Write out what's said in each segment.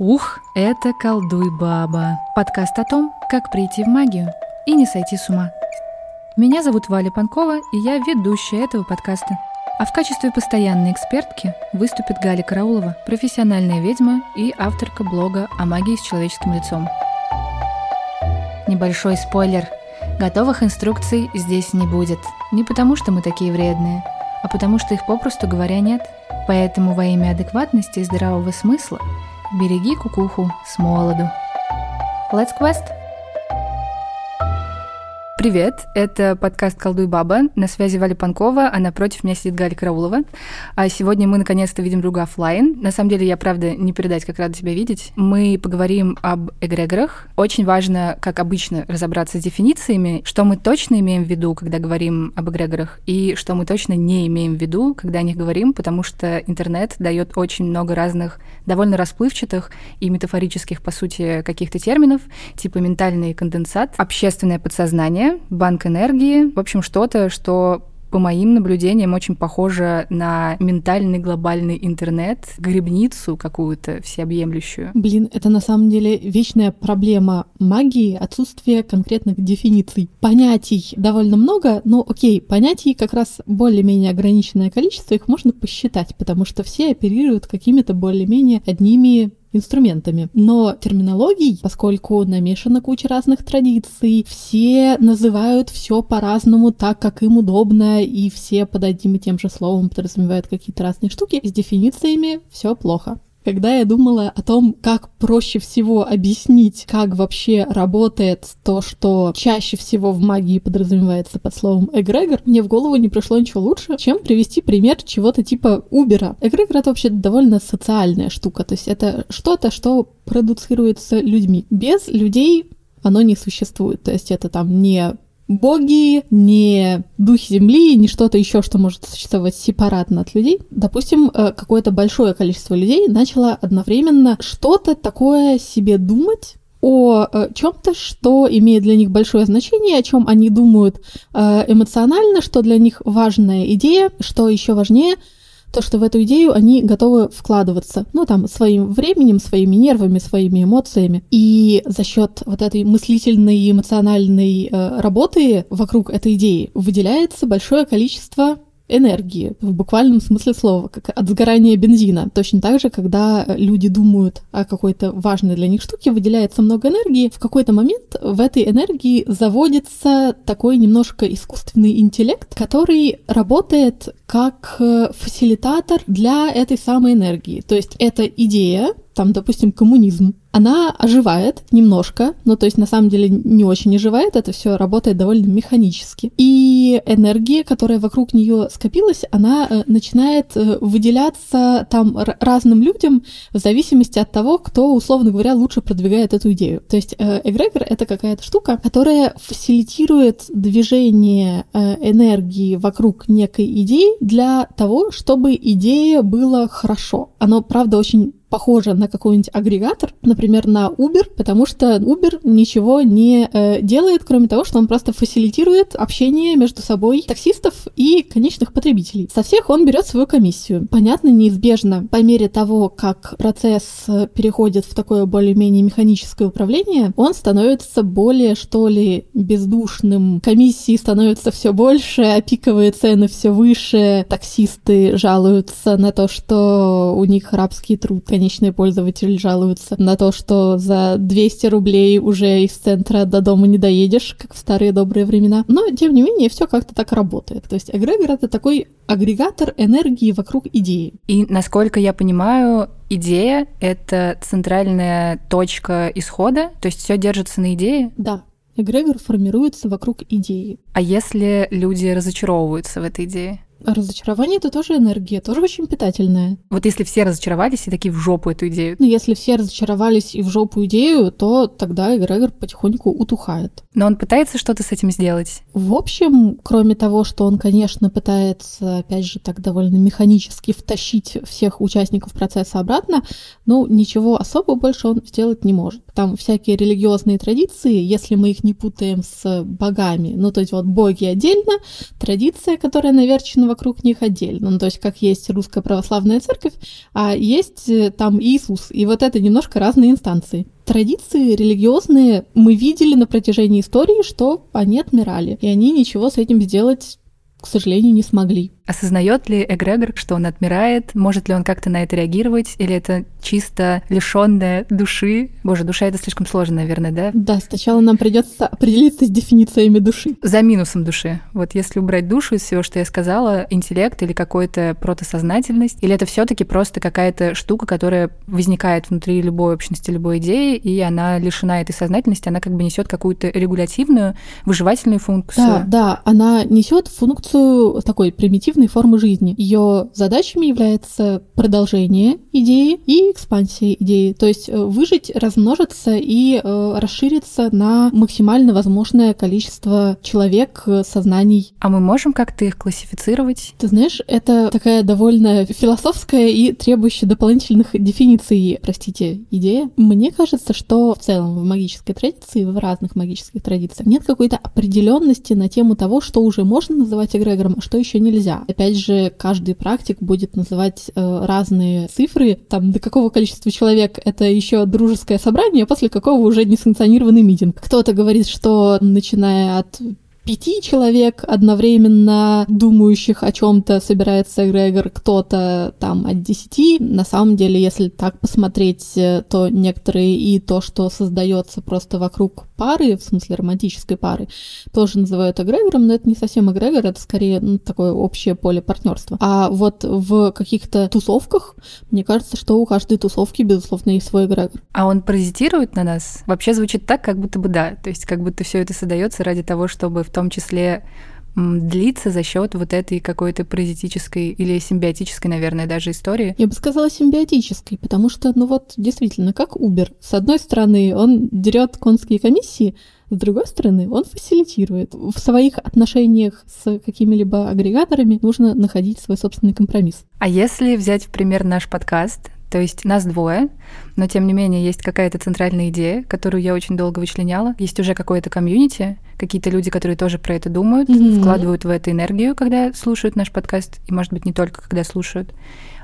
Ух, это «Колдуй, баба» — подкаст о том, как прийти в магию и не сойти с ума. Меня зовут Валя Панкова, и я ведущая этого подкаста. А в качестве постоянной экспертки выступит Галя Караулова, профессиональная ведьма и авторка блога о магии с человеческим лицом. Небольшой спойлер. Готовых инструкций здесь не будет. Не потому, что мы такие вредные, а потому что их попросту говоря нет. Поэтому во имя адекватности и здравого смысла – Береги кукуху с молоду. Let's quest! Привет, это подкаст «Колдуй баба». На связи Валя Панкова, а напротив меня сидит Галя Караулова. А сегодня мы наконец-то видим друга офлайн. На самом деле, я правда не передать, как рада тебя видеть. Мы поговорим об эгрегорах. Очень важно, как обычно, разобраться с дефинициями, что мы точно имеем в виду, когда говорим об эгрегорах, и что мы точно не имеем в виду, когда о них говорим, потому что интернет дает очень много разных довольно расплывчатых и метафорических, по сути, каких-то терминов, типа ментальный конденсат, общественное подсознание, банк энергии, в общем, что-то, что по моим наблюдениям, очень похоже на ментальный глобальный интернет, грибницу какую-то всеобъемлющую. Блин, это на самом деле вечная проблема магии, отсутствие конкретных дефиниций. Понятий довольно много, но окей, понятий как раз более-менее ограниченное количество, их можно посчитать, потому что все оперируют какими-то более-менее одними инструментами. Но терминологий, поскольку намешана куча разных традиций, все называют все по-разному так, как им удобно, и все под одним и тем же словом подразумевают какие-то разные штуки, с дефинициями все плохо. Когда я думала о том, как проще всего объяснить, как вообще работает то, что чаще всего в магии подразумевается под словом эгрегор, мне в голову не пришло ничего лучше, чем привести пример чего-то типа Убера. Эгрегор — это вообще довольно социальная штука, то есть это что-то, что продуцируется людьми. Без людей оно не существует. То есть это там не боги, не духи земли, не что-то еще, что может существовать сепаратно от людей. Допустим, э, какое-то большое количество людей начало одновременно что-то такое себе думать, о э, чем-то, что имеет для них большое значение, о чем они думают э, эмоционально, что для них важная идея, что еще важнее — то, что в эту идею они готовы вкладываться, ну, там, своим временем, своими нервами, своими эмоциями. И за счет вот этой мыслительной и эмоциональной э, работы вокруг этой идеи выделяется большое количество энергии, в буквальном смысле слова, как от сгорания бензина. Точно так же, когда люди думают о какой-то важной для них штуке, выделяется много энергии, в какой-то момент в этой энергии заводится такой немножко искусственный интеллект, который работает как э, фасилитатор для этой самой энергии. То есть эта идея, там, допустим, коммунизм, она оживает немножко, ну, то есть на самом деле не очень оживает, это все работает довольно механически. И энергия, которая вокруг нее скопилась, она э, начинает э, выделяться там разным людям в зависимости от того, кто, условно говоря, лучше продвигает эту идею. То есть э, эгрегор — это какая-то штука, которая фасилитирует движение энергии вокруг некой идеи для того, чтобы идея была хорошо. Оно, правда, очень похоже на какой-нибудь агрегатор, например, на Uber, потому что Uber ничего не э, делает, кроме того, что он просто фасилитирует общение между собой таксистов и конечных потребителей. Со всех он берет свою комиссию. Понятно, неизбежно, по мере того, как процесс э, переходит в такое более-менее механическое управление, он становится более, что ли, бездушным. Комиссии становятся все больше, опиковые цены все выше, таксисты жалуются на то, что у них рабский труд, конечные пользователи жалуются на то, что за 200 рублей уже из центра до дома не доедешь, как в старые добрые времена. Но, тем не менее, все как-то так работает. То есть эгрегор — это такой агрегатор энергии вокруг идеи. И, насколько я понимаю, идея — это центральная точка исхода, то есть все держится на идее? Да, эгрегор формируется вокруг идеи. А если люди разочаровываются в этой идее? Разочарование это тоже энергия, тоже очень питательная. Вот если все разочаровались и такие в жопу эту идею. Ну, если все разочаровались и в жопу идею, то тогда эгрегор потихоньку утухает. Но он пытается что-то с этим сделать? В общем, кроме того, что он, конечно, пытается, опять же, так довольно механически втащить всех участников процесса обратно, ну, ничего особо больше он сделать не может. Там всякие религиозные традиции, если мы их не путаем с богами, ну, то есть вот боги отдельно, традиция, которая наверчена вокруг них отдельно, ну, то есть как есть русская православная церковь, а есть э, там Иисус, и вот это немножко разные инстанции. Традиции религиозные мы видели на протяжении истории, что они отмирали, и они ничего с этим сделать, к сожалению, не смогли. Осознает ли эгрегор, что он отмирает? Может ли он как-то на это реагировать? Или это чисто лишенная души? Боже, душа это слишком сложно, наверное, да? Да, сначала нам придется определиться с дефинициями души. За минусом души. Вот если убрать душу из всего, что я сказала, интеллект или какой-то протосознательность, или это все-таки просто какая-то штука, которая возникает внутри любой общности, любой идеи, и она лишена этой сознательности, она как бы несет какую-то регулятивную, выживательную функцию. Да, да, она несет функцию такой примитивной альтернативной формы жизни. Ее задачами является продолжение идеи и экспансия идеи. То есть э, выжить, размножиться и э, расшириться на максимально возможное количество человек, э, сознаний. А мы можем как-то их классифицировать? Ты знаешь, это такая довольно философская и требующая дополнительных дефиниций, простите, идея. Мне кажется, что в целом в магической традиции, в разных магических традициях нет какой-то определенности на тему того, что уже можно называть эгрегором, а что еще нельзя. Опять же, каждый практик будет называть э, разные цифры, там, до какого количества человек это еще дружеское собрание, а после какого уже несанкционированный митинг. Кто-то говорит, что начиная от пяти человек одновременно думающих о чем-то собирается эгрегор, кто-то там от десяти. На самом деле, если так посмотреть, э, то некоторые и то, что создается просто вокруг пары, в смысле романтической пары, тоже называют эгрегором, но это не совсем эгрегор, это скорее ну, такое общее поле партнерства. А вот в каких-то тусовках, мне кажется, что у каждой тусовки, безусловно, есть свой эгрегор. А он паразитирует на нас? Вообще звучит так, как будто бы да. То есть как будто все это создается ради того, чтобы в том числе длится за счет вот этой какой-то паразитической или симбиотической, наверное, даже истории. Я бы сказала симбиотической, потому что, ну вот, действительно, как Uber. С одной стороны, он дерет конские комиссии, с другой стороны, он фасилитирует. В своих отношениях с какими-либо агрегаторами нужно находить свой собственный компромисс. А если взять в пример наш подкаст, то есть нас двое, но тем не менее есть какая-то центральная идея, которую я очень долго вычленяла. Есть уже какое-то комьюнити, какие-то люди, которые тоже про это думают, mm-hmm. вкладывают в это энергию, когда слушают наш подкаст, и, может быть, не только когда слушают.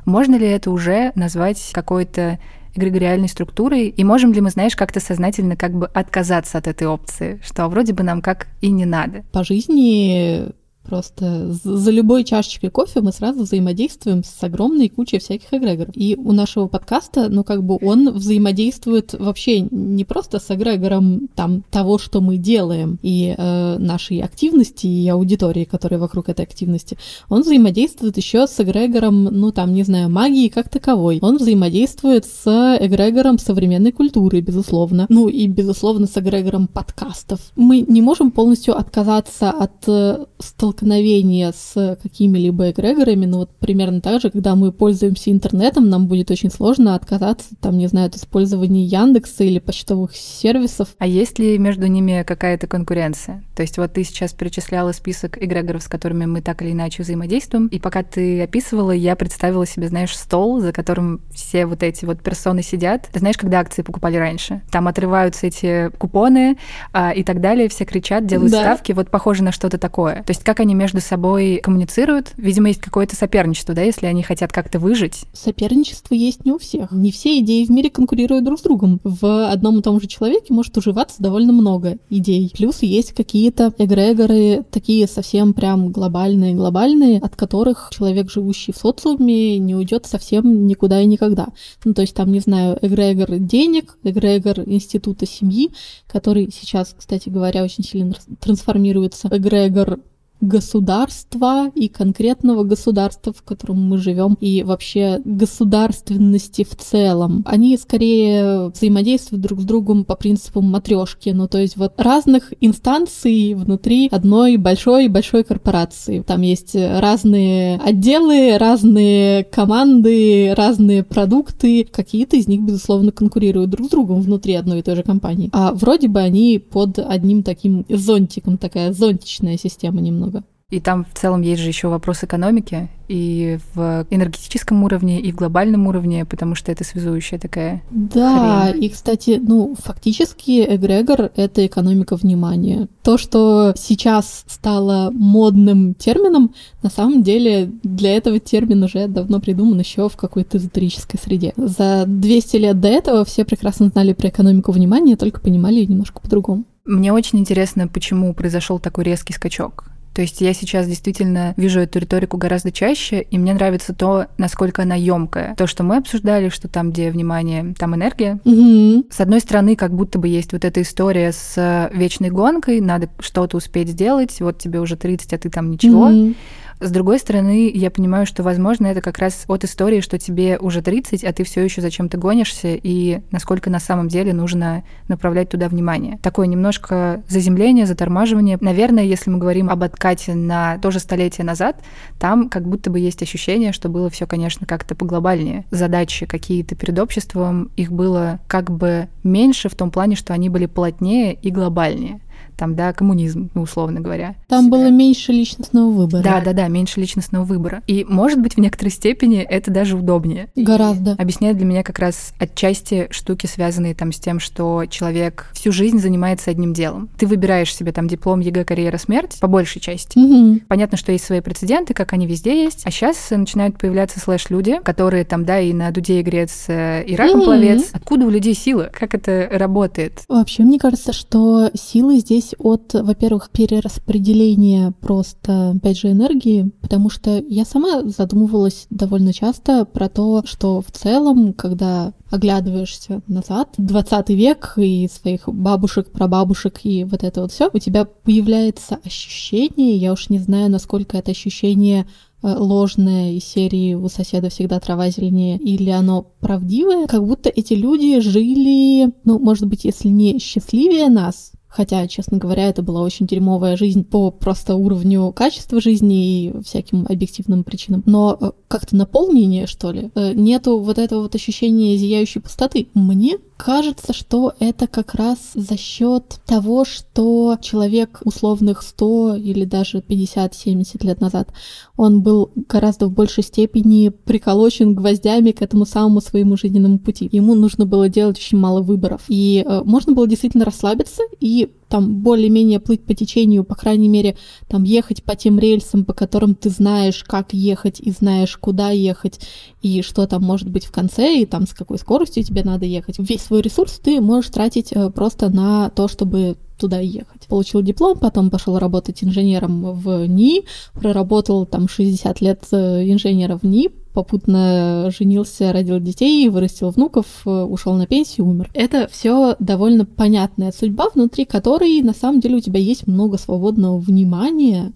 Можно ли это уже назвать какой-то эгрегориальной структурой, и можем ли мы, знаешь, как-то сознательно как бы отказаться от этой опции, что вроде бы нам как и не надо. По жизни Просто за любой чашечкой кофе мы сразу взаимодействуем с огромной кучей всяких эгрегоров. И у нашего подкаста, ну, как бы он взаимодействует вообще не просто с эгрегором там того, что мы делаем, и э, нашей активности, и аудитории, которая вокруг этой активности. Он взаимодействует еще с эгрегором, ну, там, не знаю, магии как таковой. Он взаимодействует с эгрегором современной культуры, безусловно. Ну, и, безусловно, с эгрегором подкастов. Мы не можем полностью отказаться от э, столкновения столкновение с какими-либо эгрегорами, ну вот примерно так же, когда мы пользуемся интернетом, нам будет очень сложно отказаться, там, не знаю, от использования Яндекса или почтовых сервисов. А есть ли между ними какая-то конкуренция? То есть вот ты сейчас перечисляла список эгрегоров, с которыми мы так или иначе взаимодействуем, и пока ты описывала, я представила себе, знаешь, стол, за которым все вот эти вот персоны сидят. Ты знаешь, когда акции покупали раньше? Там отрываются эти купоны а, и так далее, все кричат, делают да. ставки, вот похоже на что-то такое. То есть как они между собой коммуницируют. Видимо, есть какое-то соперничество, да, если они хотят как-то выжить. Соперничество есть не у всех. Не все идеи в мире конкурируют друг с другом. В одном и том же человеке может уживаться довольно много идей. Плюс есть какие-то эгрегоры, такие совсем прям глобальные-глобальные, от которых человек, живущий в социуме, не уйдет совсем никуда и никогда. Ну, то есть там, не знаю, эгрегор денег, эгрегор института семьи, который сейчас, кстати говоря, очень сильно трансформируется, эгрегор государства и конкретного государства, в котором мы живем, и вообще государственности в целом. Они скорее взаимодействуют друг с другом по принципу матрешки, ну то есть вот разных инстанций внутри одной большой-большой корпорации. Там есть разные отделы, разные команды, разные продукты. Какие-то из них, безусловно, конкурируют друг с другом внутри одной и той же компании. А вроде бы они под одним таким зонтиком, такая зонтичная система немного много. И там в целом есть же еще вопрос экономики и в энергетическом уровне, и в глобальном уровне, потому что это связующая такая. Да, хрень. и, кстати, ну, фактически эгрегор — это экономика внимания. То, что сейчас стало модным термином, на самом деле для этого термин уже давно придуман еще в какой-то эзотерической среде. За 200 лет до этого все прекрасно знали про экономику внимания, только понимали ее немножко по-другому. Мне очень интересно, почему произошел такой резкий скачок. То есть я сейчас действительно вижу эту риторику гораздо чаще, и мне нравится то, насколько она емкая. То, что мы обсуждали, что там, где внимание, там энергия. Угу. С одной стороны, как будто бы есть вот эта история с вечной гонкой, надо что-то успеть сделать, вот тебе уже 30, а ты там ничего. Угу. С другой стороны, я понимаю, что, возможно, это как раз от истории, что тебе уже 30, а ты все еще зачем-то гонишься, и насколько на самом деле нужно направлять туда внимание. Такое немножко заземление, затормаживание. Наверное, если мы говорим об откате на тоже столетие назад, там как будто бы есть ощущение, что было все, конечно, как-то поглобальнее. Задачи какие-то перед обществом, их было как бы меньше в том плане, что они были плотнее и глобальнее там, да, коммунизм, ну, условно говоря. Там было меньше личностного выбора. Да, да, да, меньше личностного выбора. И, может быть, в некоторой степени это даже удобнее. Гораздо. И объясняет для меня как раз отчасти штуки, связанные там с тем, что человек всю жизнь занимается одним делом. Ты выбираешь себе там диплом ЕГЭ «Карьера. Смерть» по большей части. Угу. Понятно, что есть свои прецеденты, как они везде есть. А сейчас начинают появляться слэш-люди, которые там, да, и на дуде игрец, и раком угу. пловец. Откуда у людей сила? Как это работает? Вообще, мне кажется, что силы здесь от, во-первых, перераспределения просто, опять же, энергии, потому что я сама задумывалась довольно часто про то, что в целом, когда оглядываешься назад, 20 век и своих бабушек, прабабушек и вот это вот все, у тебя появляется ощущение, я уж не знаю, насколько это ощущение э, ложное из серии «У соседа всегда трава зеленее» или оно правдивое, как будто эти люди жили, ну, может быть, если не счастливее нас, Хотя, честно говоря, это была очень дерьмовая жизнь по просто уровню качества жизни и всяким объективным причинам. Но э, как-то наполнение, что ли, э, нету вот этого вот ощущения зияющей пустоты. Мне кажется, что это как раз за счет того, что человек условных 100 или даже 50-70 лет назад, он был гораздо в большей степени приколочен гвоздями к этому самому своему жизненному пути. Ему нужно было делать очень мало выборов. И э, можно было действительно расслабиться и там более-менее плыть по течению, по крайней мере, там ехать по тем рельсам, по которым ты знаешь, как ехать и знаешь, куда ехать и что там может быть в конце, и там с какой скоростью тебе надо ехать. Весь свой ресурс ты можешь тратить э, просто на то, чтобы туда ехать. Получил диплом, потом пошел работать инженером в НИИ, проработал там 60 лет э, инженера в НИИ, попутно женился, родил детей, вырастил внуков, э, ушел на пенсию, умер. Это все довольно понятная судьба, внутри которой на самом деле у тебя есть много свободного внимания,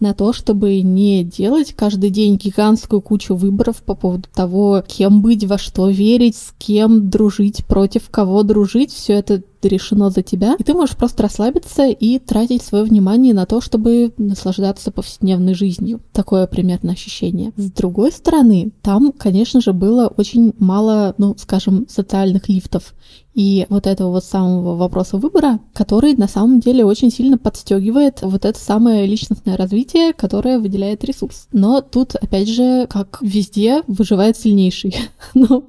на то, чтобы не делать каждый день гигантскую кучу выборов по поводу того, кем быть, во что верить, с кем дружить, против кого дружить. Все это решено за тебя, и ты можешь просто расслабиться и тратить свое внимание на то, чтобы наслаждаться повседневной жизнью. Такое примерно ощущение. С другой стороны, там, конечно же, было очень мало, ну, скажем, социальных лифтов и вот этого вот самого вопроса выбора, который на самом деле очень сильно подстегивает вот это самое личностное развитие, которое выделяет ресурс. Но тут, опять же, как везде, выживает сильнейший. ну,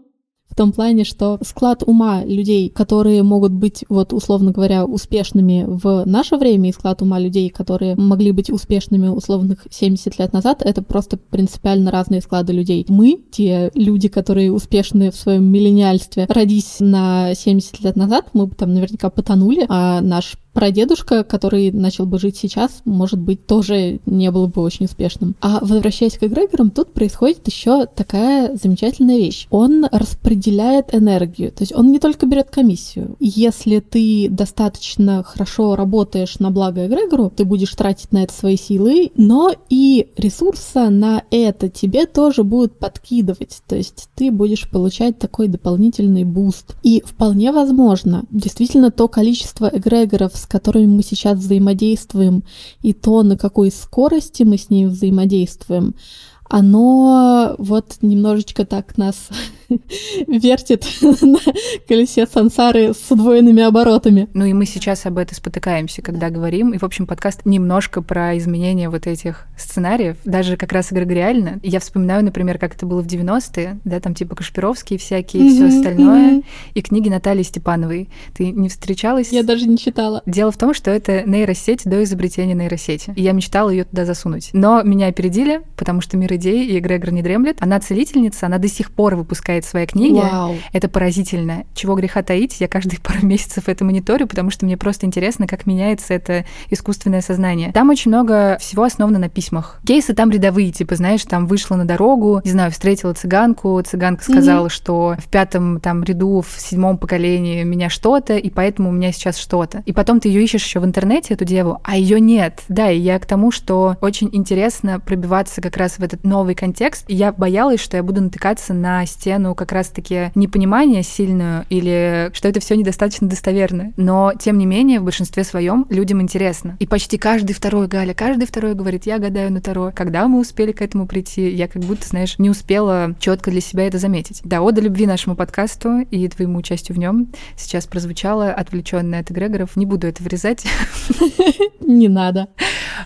том плане, что склад ума людей, которые могут быть, вот условно говоря, успешными в наше время, и склад ума людей, которые могли быть успешными условных 70 лет назад, это просто принципиально разные склады людей. Мы, те люди, которые успешны в своем миллениальстве, родись на 70 лет назад, мы бы там наверняка потонули, а наш прадедушка, который начал бы жить сейчас, может быть, тоже не был бы очень успешным. А возвращаясь к эгрегорам, тут происходит еще такая замечательная вещь. Он распределяет энергию, то есть он не только берет комиссию. Если ты достаточно хорошо работаешь на благо эгрегору, ты будешь тратить на это свои силы, но и ресурса на это тебе тоже будут подкидывать. То есть ты будешь получать такой дополнительный буст. И вполне возможно, действительно, то количество эгрегоров, с которыми мы сейчас взаимодействуем, и то, на какой скорости мы с ней взаимодействуем, оно вот немножечко так нас вертит на колесе сансары с удвоенными оборотами. Ну и мы сейчас об этом спотыкаемся, когда говорим. И, в общем, подкаст немножко про изменение вот этих сценариев, даже как раз эгрегориально. Я вспоминаю, например, как это было в 90-е, да, там типа Кашпировские всякие и все остальное, и книги Натальи Степановой. Ты не встречалась? Я даже не читала. Дело в том, что это нейросеть до изобретения нейросети. И я мечтала ее туда засунуть. Но меня опередили, потому что мир идей и эгрегор не дремлет. Она целительница, она до сих пор выпускает свои книги. Вау. Это поразительно. Чего греха таить, я каждые пару месяцев это мониторю, потому что мне просто интересно, как меняется это искусственное сознание. Там очень много всего основано на письмах. Кейсы там рядовые, типа, знаешь, там вышла на дорогу, не знаю, встретила цыганку, цыганка сказала, mm-hmm. что в пятом там ряду, в седьмом поколении меня что-то, и поэтому у меня сейчас что-то. И потом ты ее ищешь еще в интернете, эту деву, а ее нет. Да, и я к тому, что очень интересно пробиваться как раз в этот новый контекст. И я боялась, что я буду натыкаться на стену как раз-таки непонимания сильную или что это все недостаточно достоверно. Но, тем не менее, в большинстве своем людям интересно. И почти каждый второй, Галя, каждый второй говорит, я гадаю на Таро. Когда мы успели к этому прийти? Я как будто, знаешь, не успела четко для себя это заметить. Да, ода любви нашему подкасту и твоему участию в нем сейчас прозвучало отвлеченное от эгрегоров. Не буду это вырезать. Не надо.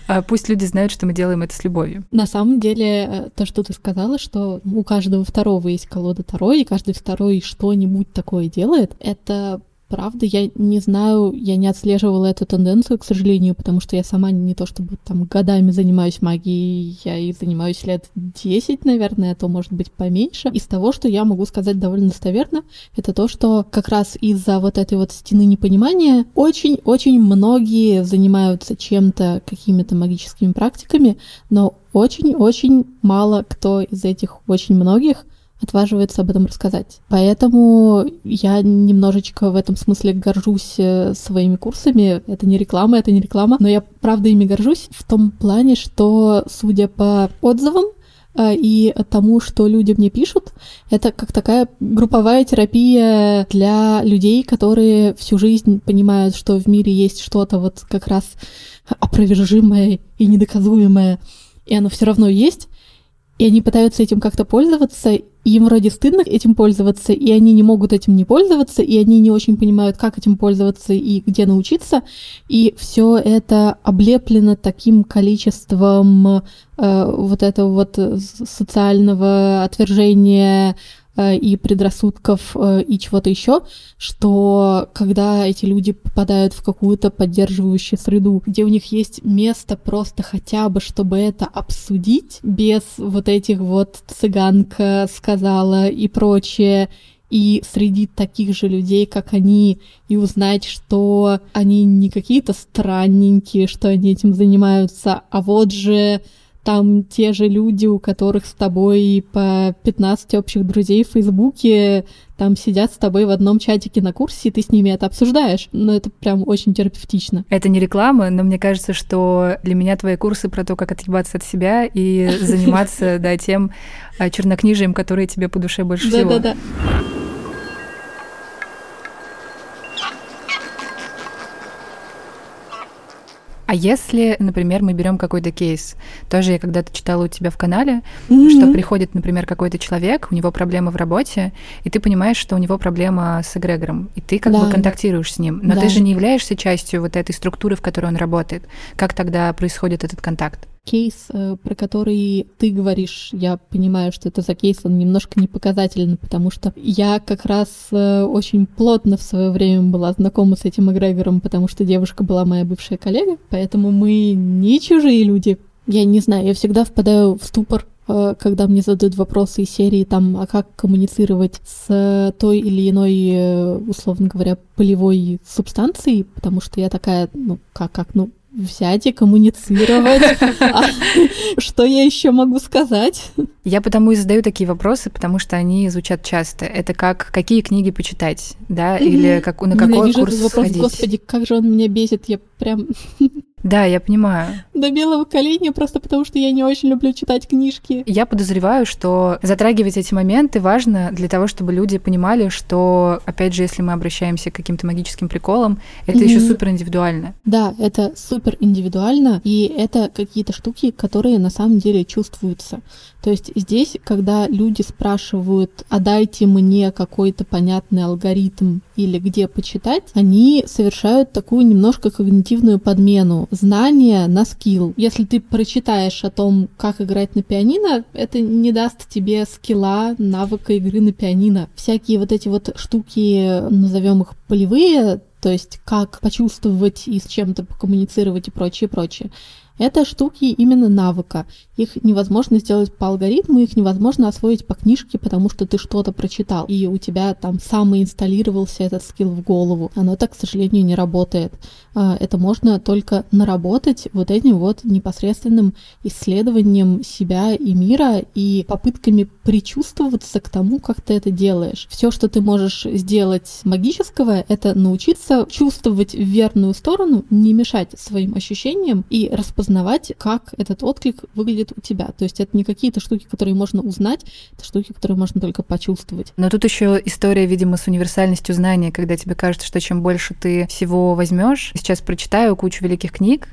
А пусть люди знают, что мы делаем это с любовью. На самом деле, э, то, что ты сказала, что у каждого второго есть колода Таро, и каждый второй что-нибудь такое делает, это правда, я не знаю, я не отслеживала эту тенденцию, к сожалению, потому что я сама не то чтобы там годами занимаюсь магией, я и занимаюсь лет 10, наверное, а то может быть поменьше. Из того, что я могу сказать довольно достоверно, это то, что как раз из-за вот этой вот стены непонимания очень-очень многие занимаются чем-то, какими-то магическими практиками, но очень-очень мало кто из этих очень многих отваживается об этом рассказать. Поэтому я немножечко в этом смысле горжусь э, своими курсами. Это не реклама, это не реклама, но я правда ими горжусь в том плане, что, судя по отзывам, э, и тому, что люди мне пишут, это как такая групповая терапия для людей, которые всю жизнь понимают, что в мире есть что-то вот как раз опровержимое и недоказуемое, и оно все равно есть, и они пытаются этим как-то пользоваться, им вроде стыдно этим пользоваться, и они не могут этим не пользоваться, и они не очень понимают, как этим пользоваться и где научиться. И все это облеплено таким количеством э, вот этого вот социального отвержения, и предрассудков э, и чего-то еще, что когда эти люди попадают в какую-то поддерживающую среду, где у них есть место просто хотя бы, чтобы это обсудить, без вот этих вот цыганка сказала и прочее, и среди таких же людей, как они, и узнать, что они не какие-то странненькие, что они этим занимаются, а вот же там те же люди, у которых с тобой по 15 общих друзей в Фейсбуке, там сидят с тобой в одном чатике на курсе, и ты с ними это обсуждаешь. Но это прям очень терапевтично. Это не реклама, но мне кажется, что для меня твои курсы про то, как отъебаться от себя и заниматься, да, тем а, чернокнижием, которое тебе по душе больше всего. Да-да-да. А если, например, мы берем какой-то кейс, тоже я когда-то читала у тебя в канале, mm-hmm. что приходит, например, какой-то человек, у него проблемы в работе, и ты понимаешь, что у него проблема с эгрегором, и ты как да. бы контактируешь с ним, но да. ты же не являешься частью вот этой структуры, в которой он работает. Как тогда происходит этот контакт? Кейс, э, про который ты говоришь, я понимаю, что это за кейс, он немножко не показательный, потому что я как раз э, очень плотно в свое время была знакома с этим эгрегором, потому что девушка была моя бывшая коллега, поэтому мы не чужие люди. Я не знаю, я всегда впадаю в ступор, э, когда мне задают вопросы из серии там, а как коммуницировать с той или иной, условно говоря, полевой субстанцией, потому что я такая, ну, как, как, ну, взять и коммуницировать. А что я еще могу сказать? Я потому и задаю такие вопросы, потому что они звучат часто. Это как какие книги почитать, да, или как на какой курс вопрос, Господи, как же он меня бесит, я прям Да, я понимаю. До белого коленя просто потому, что я не очень люблю читать книжки. Я подозреваю, что затрагивать эти моменты важно для того, чтобы люди понимали, что, опять же, если мы обращаемся к каким-то магическим приколам, это mm-hmm. еще супер индивидуально. Да, это супер индивидуально, и это какие-то штуки, которые на самом деле чувствуются. То есть здесь, когда люди спрашивают, а дайте мне какой-то понятный алгоритм или где почитать, они совершают такую немножко когнитивную подмену. Знание на скилл. Если ты прочитаешь о том, как играть на пианино, это не даст тебе скилла, навыка игры на пианино. Всякие вот эти вот штуки, назовем их полевые, то есть как почувствовать и с чем-то покоммуницировать и прочее, прочее. Это штуки именно навыка. Их невозможно сделать по алгоритму, их невозможно освоить по книжке, потому что ты что-то прочитал, и у тебя там самоинсталлировался этот скилл в голову. Оно так, к сожалению, не работает. А, это можно только наработать вот этим вот непосредственным исследованием себя и мира и попытками причувствоваться к тому, как ты это делаешь. Все, что ты можешь сделать магического, это научиться чувствовать в верную сторону, не мешать своим ощущениям и распознавать, как этот отклик выглядит у тебя. То есть это не какие-то штуки, которые можно узнать, это штуки, которые можно только почувствовать. Но тут еще история, видимо, с универсальностью знания, когда тебе кажется, что чем больше ты всего возьмешь, сейчас прочитаю кучу великих книг,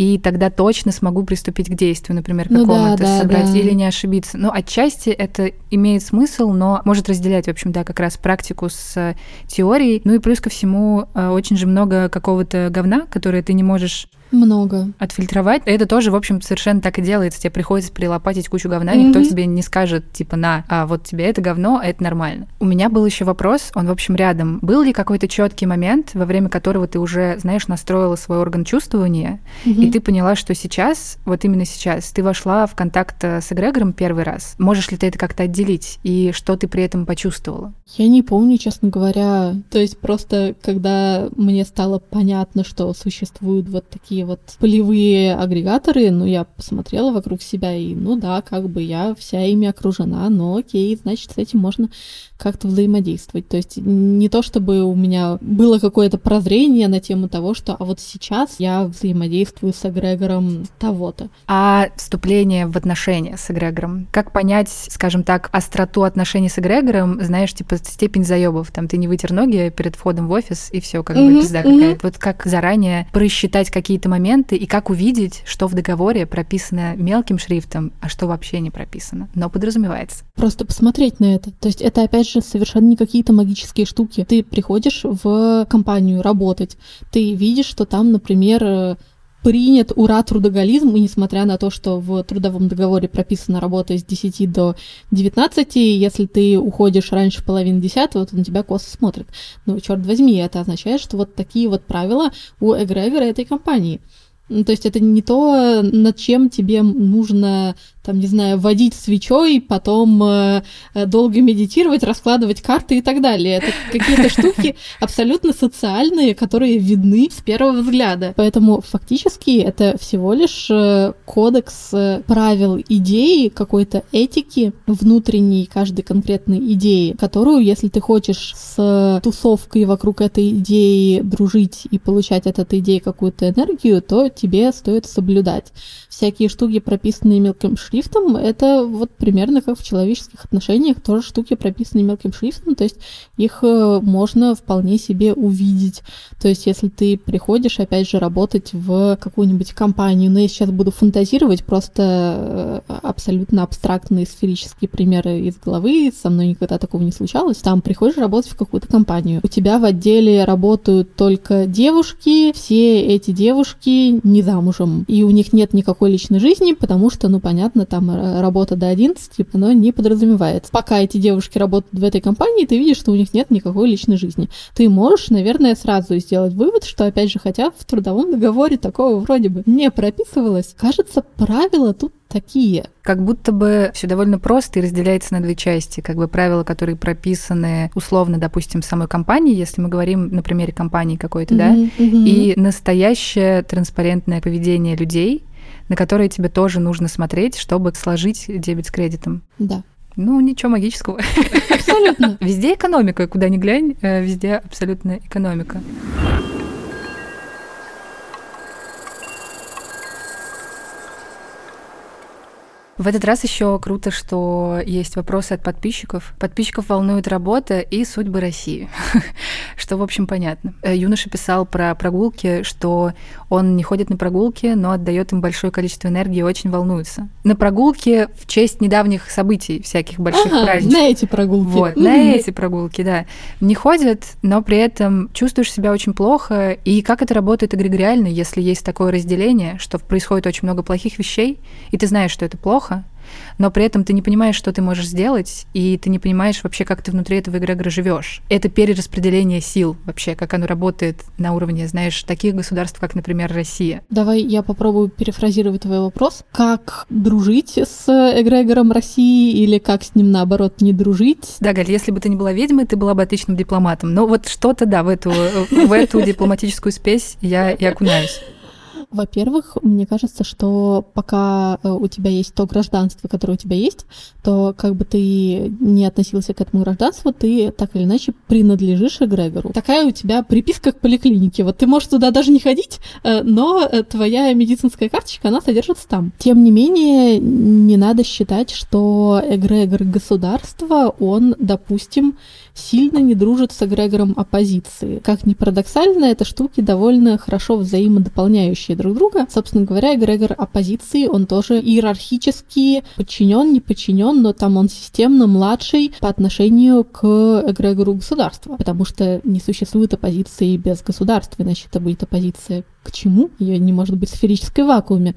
и тогда точно смогу приступить к действию, например, ну, какому-то да, собрать да. или не ошибиться. Но отчасти это имеет смысл, но может разделять, в общем, да, как раз практику с теорией. Ну и плюс ко всему э, очень же много какого-то говна, которое ты не можешь много. Отфильтровать. Это тоже, в общем, совершенно так и делается. Тебе приходится прилопатить кучу говна, mm-hmm. никто тебе не скажет, типа, на, а вот тебе это говно, а это нормально. У меня был еще вопрос, он, в общем, рядом. Был ли какой-то четкий момент, во время которого ты уже, знаешь, настроила свой орган чувствования, mm-hmm. и ты поняла, что сейчас, вот именно сейчас, ты вошла в контакт э, с эгрегором первый раз. Можешь ли ты это как-то отделить? И что ты при этом почувствовала? Я не помню, честно говоря. То есть просто, когда мне стало понятно, что существуют вот такие вот полевые агрегаторы, ну, я посмотрела вокруг себя, и, ну да, как бы я вся ими окружена, но окей, значит, с этим можно как-то взаимодействовать. То есть не то, чтобы у меня было какое-то прозрение на тему того, что а вот сейчас я взаимодействую эгрегором того-то. А вступление в отношения с эгрегором? Как понять, скажем так, остроту отношений с эгрегором, знаешь, типа степень заебов? Там ты не вытер ноги перед входом в офис, и все как mm-hmm, бы пизда mm-hmm. какая-то. Вот как заранее просчитать какие-то моменты и как увидеть, что в договоре прописано мелким шрифтом, а что вообще не прописано, но подразумевается. Просто посмотреть на это. То есть это опять же совершенно не какие-то магические штуки. Ты приходишь в компанию работать, ты видишь, что там, например, э, принят ура трудоголизм, и несмотря на то, что в трудовом договоре прописана работа с 10 до 19, если ты уходишь раньше половины десятого, то на тебя косо смотрят. Ну, черт возьми, это означает, что вот такие вот правила у эгрегора этой компании. Ну, то есть это не то, над чем тебе нужно там, не знаю, водить свечой, потом э, э, долго медитировать, раскладывать карты и так далее. Это какие-то штуки абсолютно социальные, которые видны с первого взгляда. Поэтому фактически это всего лишь э, кодекс э, правил идеи, какой-то этики внутренней каждой конкретной идеи, которую, если ты хочешь с тусовкой вокруг этой идеи дружить и получать от этой идеи какую-то энергию, то тебе стоит соблюдать. Всякие штуки, прописанные мелким шрифтом, это вот примерно как в человеческих отношениях, тоже штуки прописаны мелким шрифтом, то есть их э, можно вполне себе увидеть. То есть если ты приходишь, опять же, работать в какую-нибудь компанию, но я сейчас буду фантазировать, просто э, абсолютно абстрактные сферические примеры из головы, со мной никогда такого не случалось, там приходишь работать в какую-то компанию, у тебя в отделе работают только девушки, все эти девушки не замужем, и у них нет никакой личной жизни, потому что, ну, понятно, там э, работа до 11, но не подразумевается. Пока эти девушки работают в этой компании, ты видишь, что у них нет никакой личной жизни. Ты можешь, наверное, сразу сделать вывод, что, опять же, хотя в трудовом договоре такого вроде бы не прописывалось, кажется, правила тут такие. Как будто бы все довольно просто и разделяется на две части. Как бы правила, которые прописаны условно, допустим, самой компании, если мы говорим на примере компании какой-то, mm-hmm, да, mm-hmm. и настоящее транспарентное поведение людей, на которые тебе тоже нужно смотреть, чтобы сложить дебет с кредитом. Да. Ну, ничего магического. Абсолютно. Везде экономика, куда ни глянь, э, везде абсолютно экономика. В этот раз еще круто, что есть вопросы от подписчиков. Подписчиков волнует работа и судьбы России, что, в общем, понятно. Э, юноша писал про прогулки, что он не ходит на прогулки, но отдает им большое количество энергии и очень волнуется. На прогулки в честь недавних событий, всяких больших ага, праздников. На эти прогулки. Вот, на эти прогулки, да. Не ходят, но при этом чувствуешь себя очень плохо. И как это работает эгрегориально, если есть такое разделение, что происходит очень много плохих вещей, и ты знаешь, что это плохо, но при этом ты не понимаешь, что ты можешь сделать, и ты не понимаешь вообще, как ты внутри этого эгрегора живешь. Это перераспределение сил вообще, как оно работает на уровне, знаешь, таких государств, как, например, Россия. Давай я попробую перефразировать твой вопрос. Как дружить с эгрегором России или как с ним, наоборот, не дружить? Да, Галь, если бы ты не была ведьмой, ты была бы отличным дипломатом. Но вот что-то, да, в эту, в эту дипломатическую спесь я и окунаюсь. Во-первых, мне кажется, что пока э, у тебя есть то гражданство, которое у тебя есть, то как бы ты не относился к этому гражданству, ты так или иначе принадлежишь эгрегору. Такая у тебя приписка к поликлинике. Вот ты можешь туда даже не ходить, э, но э, твоя медицинская карточка, она содержится там. Тем не менее, не надо считать, что эгрегор государства, он, допустим, сильно не дружит с эгрегором оппозиции. Как ни парадоксально, это штуки довольно хорошо взаимодополняющие друг друга. Собственно говоря, эгрегор оппозиции, он тоже иерархически подчинен, не подчинен, но там он системно младший по отношению к эгрегору государства, потому что не существует оппозиции без государства, иначе это будет оппозиция к чему? Ее не может быть в сферической вакууме.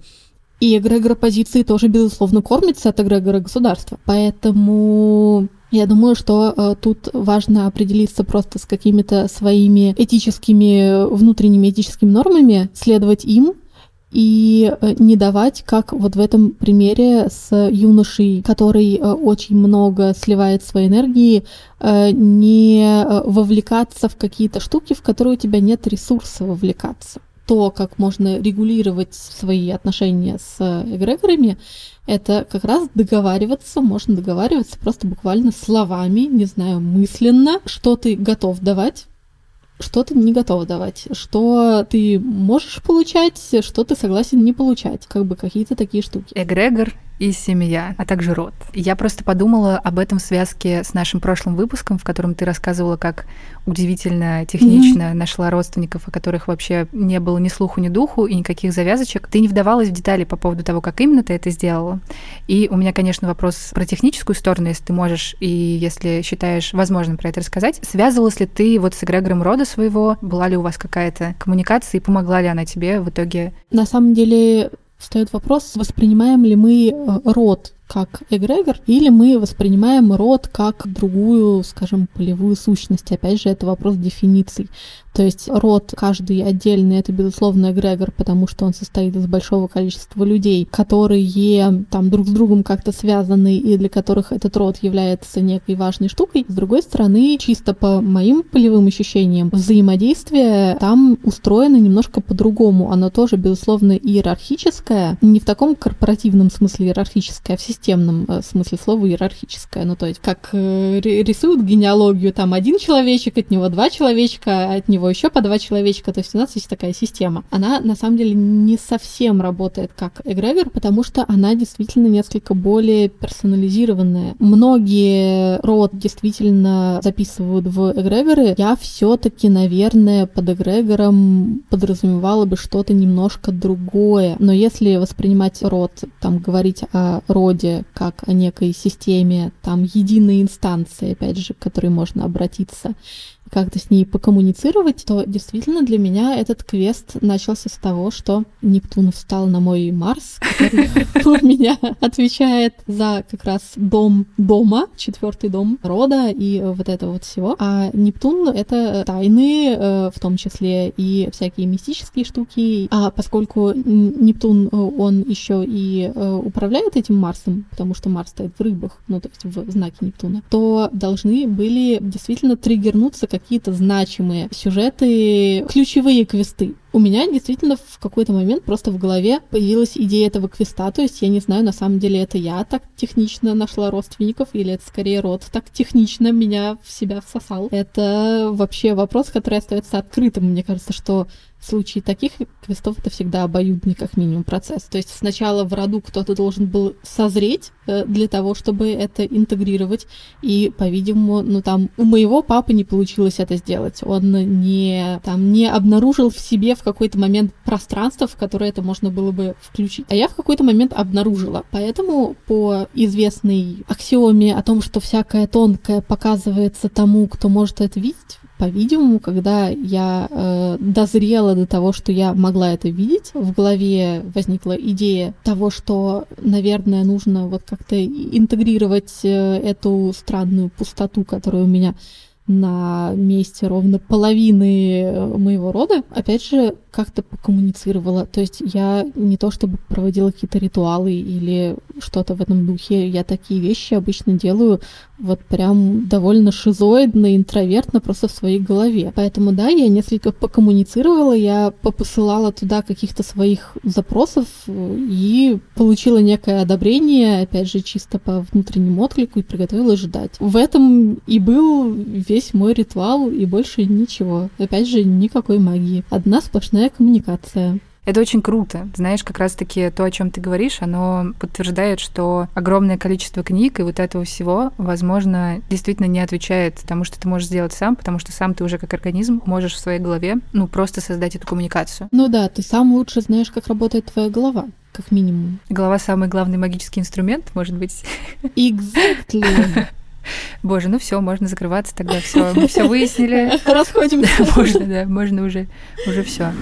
И эгрегор оппозиции тоже, безусловно, кормится от эгрегора государства. Поэтому я думаю, что э, тут важно определиться просто с какими-то своими этическими, внутренними этическими нормами, следовать им и э, не давать, как вот в этом примере с юношей, который э, очень много сливает своей энергии, э, не вовлекаться в какие-то штуки, в которые у тебя нет ресурса вовлекаться. То, как можно регулировать свои отношения с эгрегорами, это как раз договариваться, можно договариваться просто буквально словами, не знаю, мысленно, что ты готов давать, что ты не готов давать, что ты можешь получать, что ты согласен не получать, как бы какие-то такие штуки. Эгрегор и семья, а также род. Я просто подумала об этом в связке с нашим прошлым выпуском, в котором ты рассказывала, как удивительно технично mm-hmm. нашла родственников, о которых вообще не было ни слуху, ни духу и никаких завязочек. Ты не вдавалась в детали по поводу того, как именно ты это сделала. И у меня, конечно, вопрос про техническую сторону, если ты можешь и если считаешь возможным про это рассказать. Связывалась ли ты вот с эгрегором рода своего? Была ли у вас какая-то коммуникация и помогла ли она тебе в итоге? На самом деле встает вопрос, воспринимаем ли мы э, род как эгрегор, или мы воспринимаем род как другую, скажем, полевую сущность. Опять же, это вопрос дефиниций. То есть род каждый отдельный это, безусловно, эгрегор, потому что он состоит из большого количества людей, которые там друг с другом как-то связаны и для которых этот род является некой важной штукой. С другой стороны, чисто по моим полевым ощущениям, взаимодействие там устроено немножко по-другому. Оно тоже, безусловно, иерархическое, не в таком корпоративном смысле иерархическое, а в системном э, смысле слова иерархическое. Ну, то есть, как э, рисуют генеалогию, там один человечек, от него два человечка, от него еще по два человечка, то есть у нас есть такая система. Она на самом деле не совсем работает как эгрегор, потому что она действительно несколько более персонализированная. Многие род действительно записывают в эгрегоры. Я все-таки, наверное, под эгрегором подразумевала бы что-то немножко другое. Но если воспринимать род, там говорить о роде как о некой системе, там единой инстанции, опять же, к которой можно обратиться, как-то с ней покоммуницировать, то действительно для меня этот квест начался с того, что Нептун встал на мой Марс, который у меня отвечает за как раз дом дома, четвертый дом рода и вот это вот всего. А Нептун — это тайны, э, в том числе и всякие мистические штуки. А поскольку Нептун, он еще и э, управляет этим Марсом, потому что Марс стоит в рыбах, ну то есть в знаке Нептуна, то должны были действительно триггернуться как какие-то значимые сюжеты, ключевые квесты. У меня действительно в какой-то момент просто в голове появилась идея этого квеста, то есть я не знаю, на самом деле это я так технично нашла родственников, или это скорее род так технично меня в себя всосал. Это вообще вопрос, который остается открытым. Мне кажется, что в случае таких квестов это всегда обоюдный, как минимум, процесс. То есть сначала в роду кто-то должен был созреть э, для того, чтобы это интегрировать. И, по-видимому, ну там у моего папы не получилось это сделать. Он не, там, не обнаружил в себе в какой-то момент пространство, в которое это можно было бы включить. А я в какой-то момент обнаружила. Поэтому по известной аксиоме о том, что всякое тонкое показывается тому, кто может это видеть, по-видимому, когда я э, дозрела до того, что я могла это видеть, в голове возникла идея того, что, наверное, нужно вот как-то интегрировать э, эту странную пустоту, которая у меня на месте ровно половины э, моего рода, опять же, как-то покоммуницировала. То есть я не то чтобы проводила какие-то ритуалы или что-то в этом духе, я такие вещи обычно делаю вот прям довольно шизоидно, интровертно просто в своей голове. Поэтому, да, я несколько покоммуницировала, я попосылала туда каких-то своих запросов и получила некое одобрение, опять же, чисто по внутреннему отклику и приготовилась ждать. В этом и был весь мой ритуал, и больше ничего. Опять же, никакой магии. Одна сплошная коммуникация. Это очень круто. Знаешь, как раз-таки то, о чем ты говоришь, оно подтверждает, что огромное количество книг и вот этого всего, возможно, действительно не отвечает тому, что ты можешь сделать сам, потому что сам ты уже как организм можешь в своей голове, ну, просто создать эту коммуникацию. Ну да, ты сам лучше знаешь, как работает твоя голова как минимум. Голова самый главный магический инструмент, может быть. Exactly. Боже, ну все, можно закрываться тогда, все, мы все выяснили. Расходимся. Можно, да, можно уже, уже все.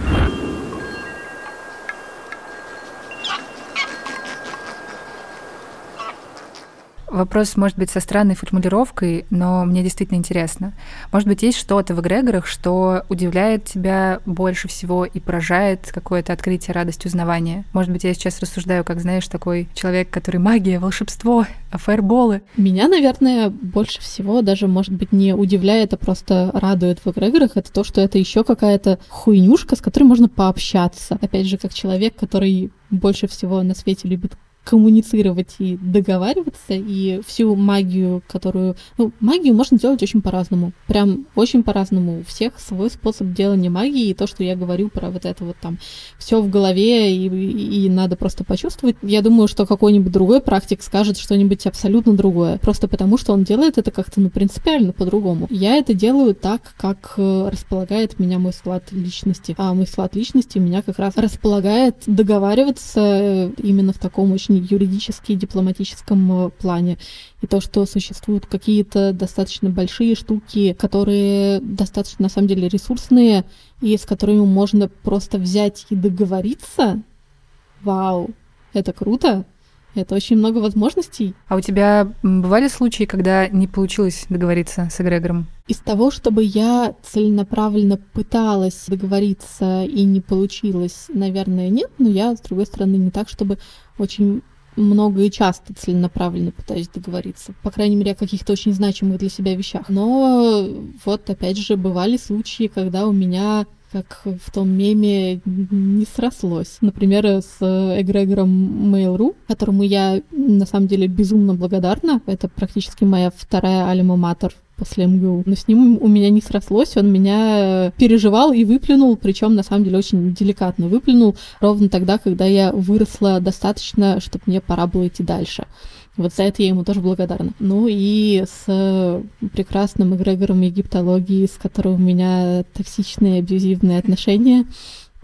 Вопрос может быть со странной формулировкой, но мне действительно интересно. Может быть, есть что-то в эгрегорах, что удивляет тебя больше всего и поражает какое-то открытие, радость, узнавания? Может быть, я сейчас рассуждаю, как, знаешь, такой человек, который магия, волшебство, фаерболы. Меня, наверное, больше всего даже, может быть, не удивляет, а просто радует в эгрегорах, это то, что это еще какая-то хуйнюшка, с которой можно пообщаться. Опять же, как человек, который больше всего на свете любит коммуницировать и договариваться, и всю магию, которую... Ну, магию можно делать очень по-разному. Прям очень по-разному. У всех свой способ делания магии, и то, что я говорю про вот это вот там все в голове, и, и, надо просто почувствовать. Я думаю, что какой-нибудь другой практик скажет что-нибудь абсолютно другое. Просто потому, что он делает это как-то, ну, принципиально по-другому. Я это делаю так, как э, располагает меня мой склад личности. А мой склад личности меня как раз располагает договариваться э, именно в таком очень очень юридически и дипломатическом э, плане. И то, что существуют какие-то достаточно большие штуки, которые достаточно, на самом деле, ресурсные, и с которыми можно просто взять и договориться, вау, это круто. Это очень много возможностей. А у тебя бывали случаи, когда не получилось договориться с эгрегором? Из того, чтобы я целенаправленно пыталась договориться и не получилось, наверное, нет, но я, с другой стороны, не так, чтобы очень много и часто целенаправленно пытаюсь договориться. По крайней мере, о каких-то очень значимых для себя вещах. Но вот, опять же, бывали случаи, когда у меня как в том меме не срослось. Например, с эгрегором Mail.ru, которому я на самом деле безумно благодарна. Это практически моя вторая альма-матер после МГУ. Но с ним у меня не срослось, он меня переживал и выплюнул, причем на самом деле очень деликатно выплюнул, ровно тогда, когда я выросла достаточно, чтобы мне пора было идти дальше. Вот за это я ему тоже благодарна. Ну и с прекрасным эгрегором египтологии, с которым у меня токсичные абьюзивные отношения,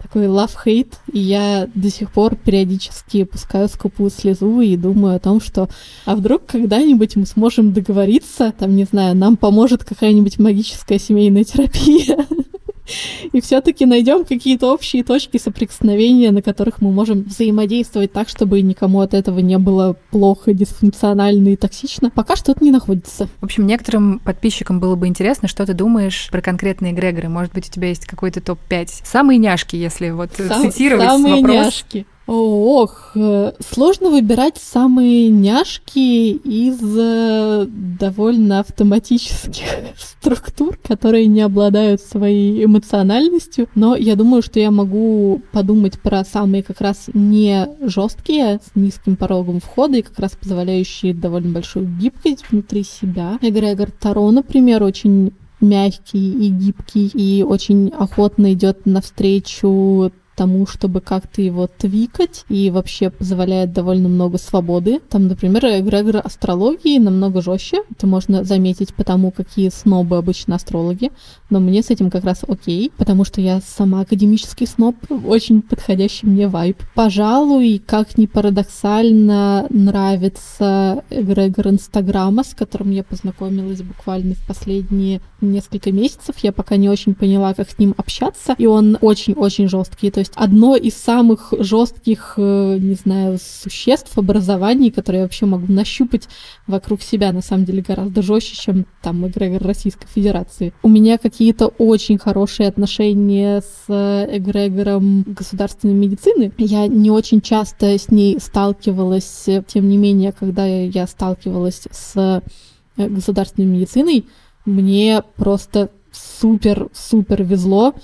такой love-hate, и я до сих пор периодически пускаю скупую слезу и думаю о том, что а вдруг когда-нибудь мы сможем договориться, там, не знаю, нам поможет какая-нибудь магическая семейная терапия. и все-таки найдем какие-то общие точки соприкосновения, на которых мы можем взаимодействовать так, чтобы никому от этого не было плохо, дисфункционально и токсично. Пока что это не находится. В общем, некоторым подписчикам было бы интересно, что ты думаешь про конкретные эгрегоры. Может быть, у тебя есть какой-то топ-5. Самые няшки, если вот Сам, цитировать самые вопрос. няшки. Ох, э, сложно выбирать самые няшки из э, довольно автоматических структур, которые не обладают своей эмоциональностью. Но я думаю, что я могу подумать про самые как раз не жесткие, с низким порогом входа и как раз позволяющие довольно большую гибкость внутри себя. Эгрегор Таро, например, очень мягкий и гибкий и очень охотно идет навстречу тому, чтобы как-то его твикать, и вообще позволяет довольно много свободы. Там, например, эгрегор астрологии намного жестче. Это можно заметить потому, какие снобы обычно астрологи. Но мне с этим как раз окей, потому что я сама академический сноб, очень подходящий мне вайб. Пожалуй, как ни парадоксально, нравится эгрегор Инстаграма, с которым я познакомилась буквально в последние несколько месяцев. Я пока не очень поняла, как с ним общаться, и он очень-очень жесткий. То есть одно из самых жестких, э, не знаю, существ, образований, которые я вообще могу нащупать вокруг себя, на самом деле, гораздо жестче, чем там эгрегор Российской Федерации. У меня какие-то очень хорошие отношения с эгрегором государственной медицины. Я не очень часто с ней сталкивалась, тем не менее, когда я сталкивалась с э, государственной медициной, мне просто супер-супер везло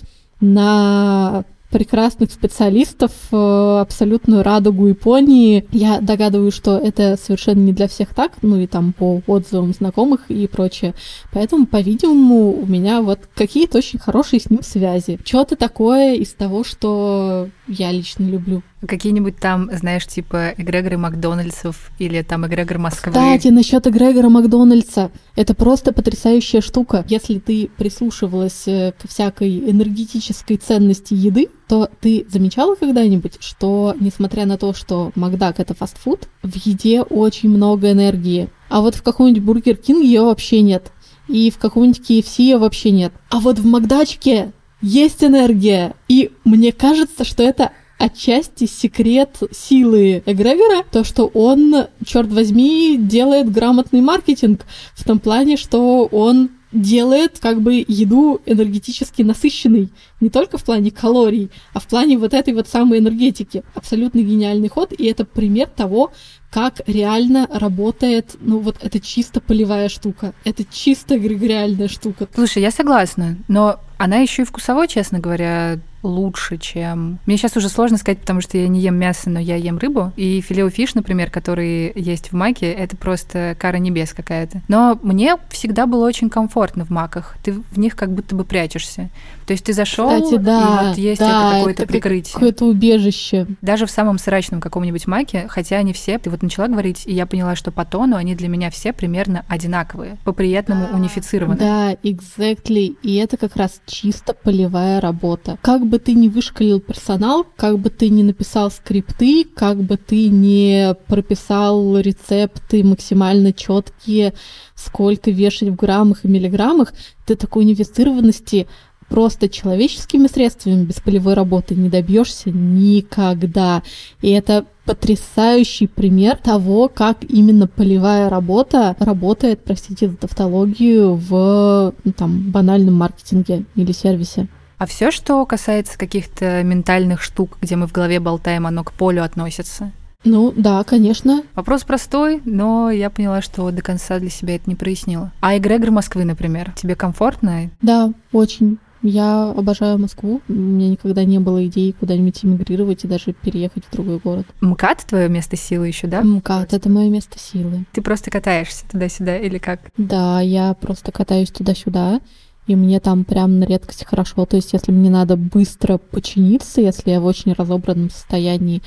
на прекрасных специалистов, э, абсолютную радугу Японии. Я догадываюсь, что это совершенно не для всех так, ну и там по отзывам знакомых и прочее. Поэтому, по-видимому, у меня вот какие-то очень хорошие с ним связи. Что-то такое из того, что я лично люблю. Какие-нибудь там, знаешь, типа эгрегоры Макдональдсов или там эгрегор Москвы. Кстати, насчет эгрегора Макдональдса. Это просто потрясающая штука. Если ты прислушивалась э, к всякой энергетической ценности еды, то ты замечала когда-нибудь, что, несмотря на то, что Макдак — это фастфуд, в еде очень много энергии. А вот в каком-нибудь Бургер Кинг ее вообще нет. И в каком-нибудь KFC ее вообще нет. А вот в Макдачке есть энергия. И мне кажется, что это отчасти секрет силы эгрегора, то, что он, черт возьми, делает грамотный маркетинг в том плане, что он делает как бы еду энергетически насыщенной не только в плане калорий, а в плане вот этой вот самой энергетики. Абсолютно гениальный ход, и это пример того, как реально работает, ну вот это чисто полевая штука, это чисто эгрегориальная штука. Слушай, я согласна, но она еще и вкусово, честно говоря, лучше, чем... Мне сейчас уже сложно сказать, потому что я не ем мясо, но я ем рыбу. И филео фиш, например, который есть в маке, это просто кара небес какая-то. Но мне всегда было очень комфортно в маках. Ты в них как будто бы прячешься. То есть ты зашел, Кстати, да, и вот есть да, это какое-то это прикрытие. Какое-то убежище. Даже в самом срачном каком-нибудь маке, хотя они все, ты вот начала говорить, и я поняла, что по тону они для меня все примерно одинаковые, по приятному унифицированы. Да, exactly. И это как раз чисто полевая работа. Как бы ты ни вышкалил персонал, как бы ты ни написал скрипты, как бы ты не прописал рецепты максимально четкие, сколько вешать в граммах и миллиграммах, ты такой унифицированности просто человеческими средствами без полевой работы не добьешься никогда. И это потрясающий пример того, как именно полевая работа работает, простите за тавтологию, в ну, там, банальном маркетинге или сервисе. А все, что касается каких-то ментальных штук, где мы в голове болтаем, оно к полю относится? Ну, да, конечно. Вопрос простой, но я поняла, что до конца для себя это не прояснила. А эгрегор Москвы, например, тебе комфортно? Да, очень. Я обожаю Москву. У меня никогда не было идеи куда-нибудь эмигрировать и даже переехать в другой город. МКАД твое место силы еще, да? МКАД это мое место силы. Ты просто катаешься туда-сюда или как? Да, я просто катаюсь туда-сюда. И мне там прям на редкость хорошо. То есть, если мне надо быстро починиться, если я в очень разобранном состоянии,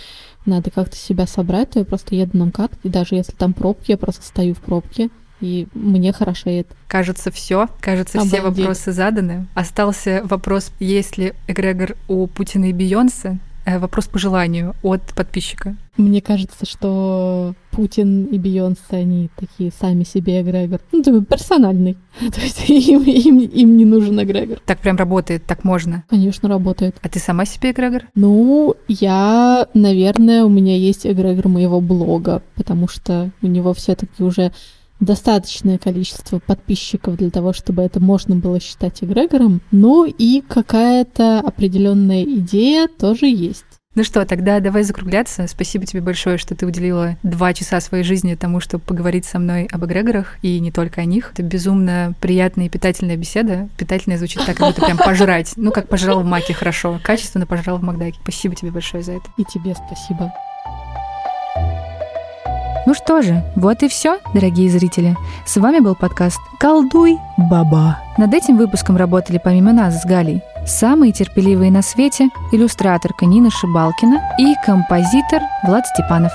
надо как-то себя собрать, то я просто еду на МКАД. И даже если там пробки, я просто стою в пробке и мне хорошеет. Кажется, все. Кажется, Обалдеть. все вопросы заданы. Остался вопрос, есть ли эгрегор у Путина и Бейонсе? Э, вопрос по желанию от подписчика. Мне кажется, что Путин и Бейонсе, они такие сами себе эгрегор. Ну, такой персональный. То есть им, им, им не нужен эгрегор. Так прям работает, так можно? Конечно, работает. А ты сама себе эгрегор? Ну, я, наверное, у меня есть эгрегор моего блога, потому что у него все таки уже достаточное количество подписчиков для того, чтобы это можно было считать эгрегором. Ну и какая-то определенная идея тоже есть. Ну что, тогда давай закругляться. Спасибо тебе большое, что ты уделила два часа своей жизни тому, чтобы поговорить со мной об эгрегорах и не только о них. Это безумно приятная и питательная беседа. Питательная звучит так, как будто прям пожрать. Ну, как пожрал в маке хорошо. Качественно пожрал в Макдаке. Спасибо тебе большое за это. И тебе спасибо. Ну что же, вот и все, дорогие зрители. С вами был подкаст «Колдуй, баба». Над этим выпуском работали помимо нас с Галей самые терпеливые на свете иллюстраторка Нина Шибалкина и композитор Влад Степанов.